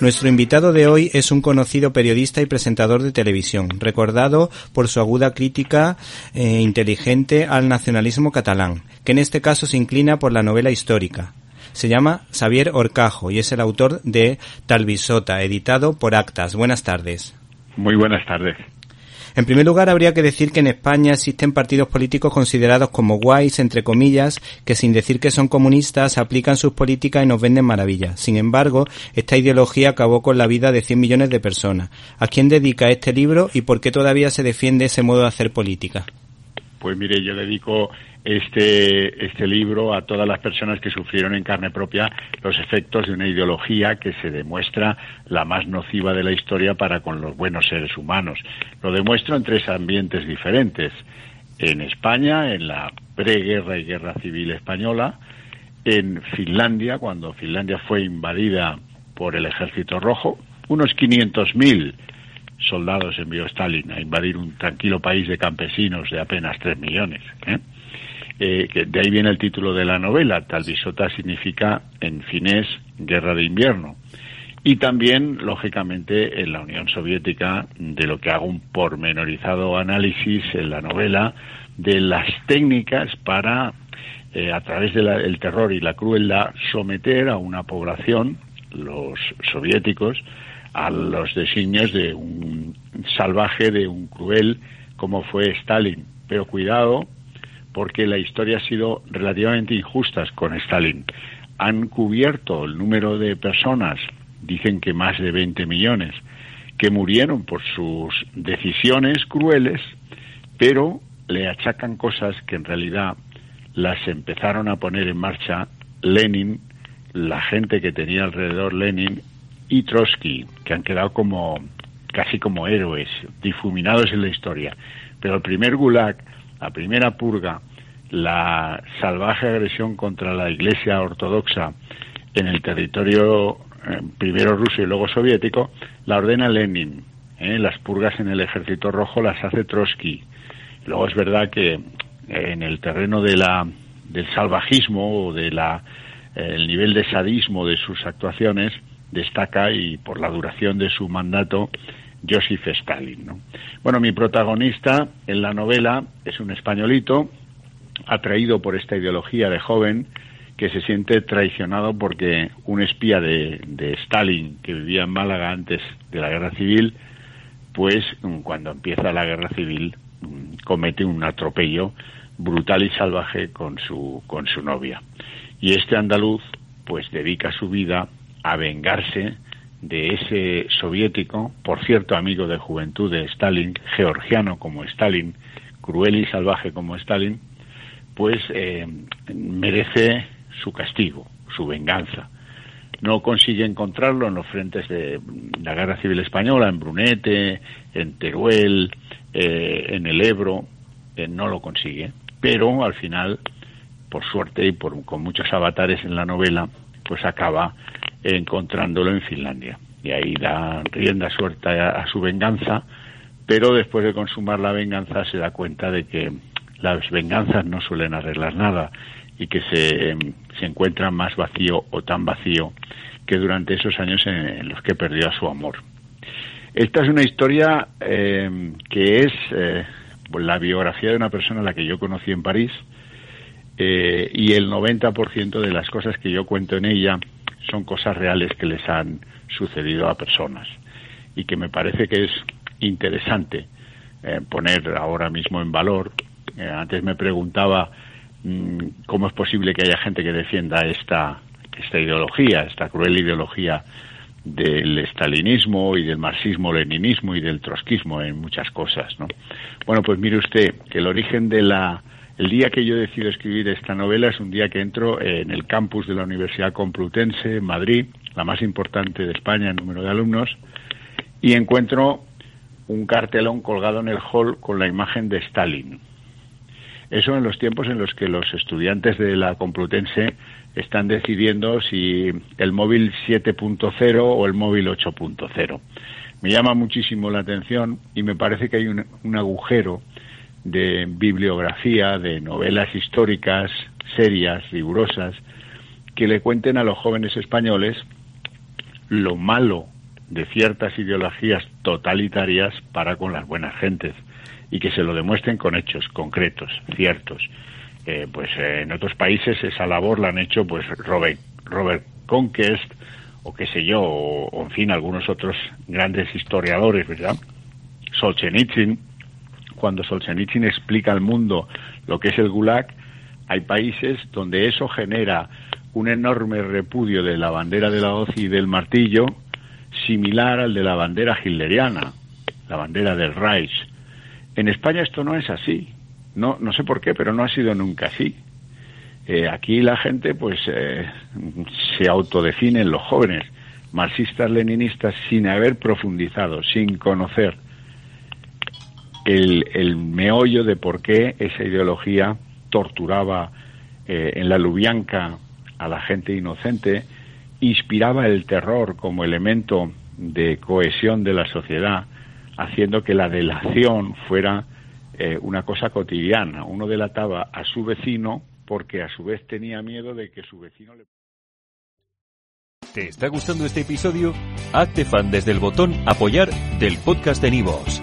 Nuestro invitado de hoy es un conocido periodista y presentador de televisión, recordado por su aguda crítica eh, inteligente al nacionalismo catalán, que en este caso se inclina por la novela histórica. Se llama Xavier Orcajo y es el autor de Talvisota, editado por Actas. Buenas tardes. Muy buenas tardes. En primer lugar, habría que decir que en España existen partidos políticos considerados como guays, entre comillas, que sin decir que son comunistas, aplican sus políticas y nos venden maravillas. Sin embargo, esta ideología acabó con la vida de 100 millones de personas. ¿A quién dedica este libro y por qué todavía se defiende ese modo de hacer política? Pues mire, yo dedico este, este libro a todas las personas que sufrieron en carne propia los efectos de una ideología que se demuestra la más nociva de la historia para con los buenos seres humanos. Lo demuestro en tres ambientes diferentes. En España, en la preguerra y guerra civil española, en Finlandia, cuando Finlandia fue invadida por el ejército rojo, unos 500.000 soldados envió Stalin a invadir un tranquilo país de campesinos de apenas 3 millones. ¿eh? Eh, que de ahí viene el título de la novela. Talvisota significa en finés guerra de invierno. Y también, lógicamente, en la Unión Soviética, de lo que hago un pormenorizado análisis en la novela de las técnicas para, eh, a través del terror y la crueldad, someter a una población, los soviéticos, a los designios de un salvaje, de un cruel, como fue Stalin. Pero cuidado, porque la historia ha sido relativamente injusta con Stalin. Han cubierto el número de personas, dicen que más de 20 millones, que murieron por sus decisiones crueles, pero le achacan cosas que en realidad las empezaron a poner en marcha Lenin, la gente que tenía alrededor Lenin y Trotsky, que han quedado como casi como héroes, difuminados en la historia. Pero el primer gulag la primera purga, la salvaje agresión contra la Iglesia Ortodoxa en el territorio eh, primero ruso y luego soviético, la ordena Lenin. ¿eh? Las purgas en el Ejército Rojo las hace Trotsky. Luego es verdad que eh, en el terreno de la, del salvajismo o de el nivel de sadismo de sus actuaciones destaca y por la duración de su mandato Joseph Stalin. ¿no? Bueno, mi protagonista en la novela es un españolito atraído por esta ideología de joven que se siente traicionado porque un espía de, de Stalin que vivía en Málaga antes de la guerra civil, pues cuando empieza la guerra civil mm, comete un atropello brutal y salvaje con su, con su novia. Y este andaluz pues dedica su vida a vengarse de ese soviético, por cierto amigo de juventud de Stalin, georgiano como Stalin, cruel y salvaje como Stalin, pues eh, merece su castigo, su venganza. No consigue encontrarlo en los frentes de la Guerra Civil Española, en Brunete, en Teruel, eh, en el Ebro, eh, no lo consigue. Pero al final, por suerte y por, con muchos avatares en la novela, pues acaba encontrándolo en Finlandia. Y ahí da rienda suelta a, su venganza, pero después de consumar la venganza se da cuenta de que las venganzas no suelen arreglar nada y que se, se encuentra más vacío o tan vacío que durante esos años en, los que perdió a su amor. Esta es una historia eh, que es eh, la biografía de una persona a la que yo conocí en París eh, y el 90% de las cosas que yo cuento en ella son cosas reales que les han sucedido a personas y que me parece que es interesante eh, poner ahora mismo en valor. Eh, antes me preguntaba mm, cómo es posible que haya gente que defienda esta, esta ideología, esta cruel ideología del estalinismo y del marxismo-leninismo y del trotskismo en muchas cosas, ¿no? Bueno, pues mire usted que el origen de la el día que yo decido escribir esta novela es un día que entro en el campus de la Universidad Complutense en Madrid, la más importante de España en número de alumnos, y encuentro un cartelón colgado en el hall con la imagen de Stalin. Eso en los tiempos en los que los estudiantes de la Complutense están decidiendo si el móvil 7.0 o el móvil 8.0. Me llama muchísimo la atención y me parece que hay un agujero de bibliografía, de novelas históricas serias, rigurosas, que le cuenten a los jóvenes españoles lo malo de ciertas ideologías totalitarias para con las buenas gentes y que se lo demuestren con hechos concretos, ciertos. Eh, pues eh, en otros países esa labor la han hecho pues Robert, Robert Conquest o qué sé yo, o, en fin algunos otros grandes historiadores, ¿verdad? Solzhenitsyn, cuando Solzhenitsyn explica al mundo lo que es el Gulag, hay países donde eso genera un enorme repudio de la bandera de la hoz y del martillo, similar al de la bandera hitleriana, la bandera del Reich. En España esto no es así. No, no sé por qué, pero no ha sido nunca así. Eh, aquí la gente, pues, eh, se autodefinen los jóvenes marxistas leninistas sin haber profundizado, sin conocer el, meollo de por qué esa ideología torturaba eh, en la Lubianca a la gente inocente, inspiraba el terror como elemento de cohesión de la sociedad, haciendo que la delación fuera eh, una cosa cotidiana. Uno delataba a su vecino porque a su vez tenía miedo de que su vecino le... ¿Te está gustando este episodio? Hazte desde el botón apoyar del podcast de Nivos.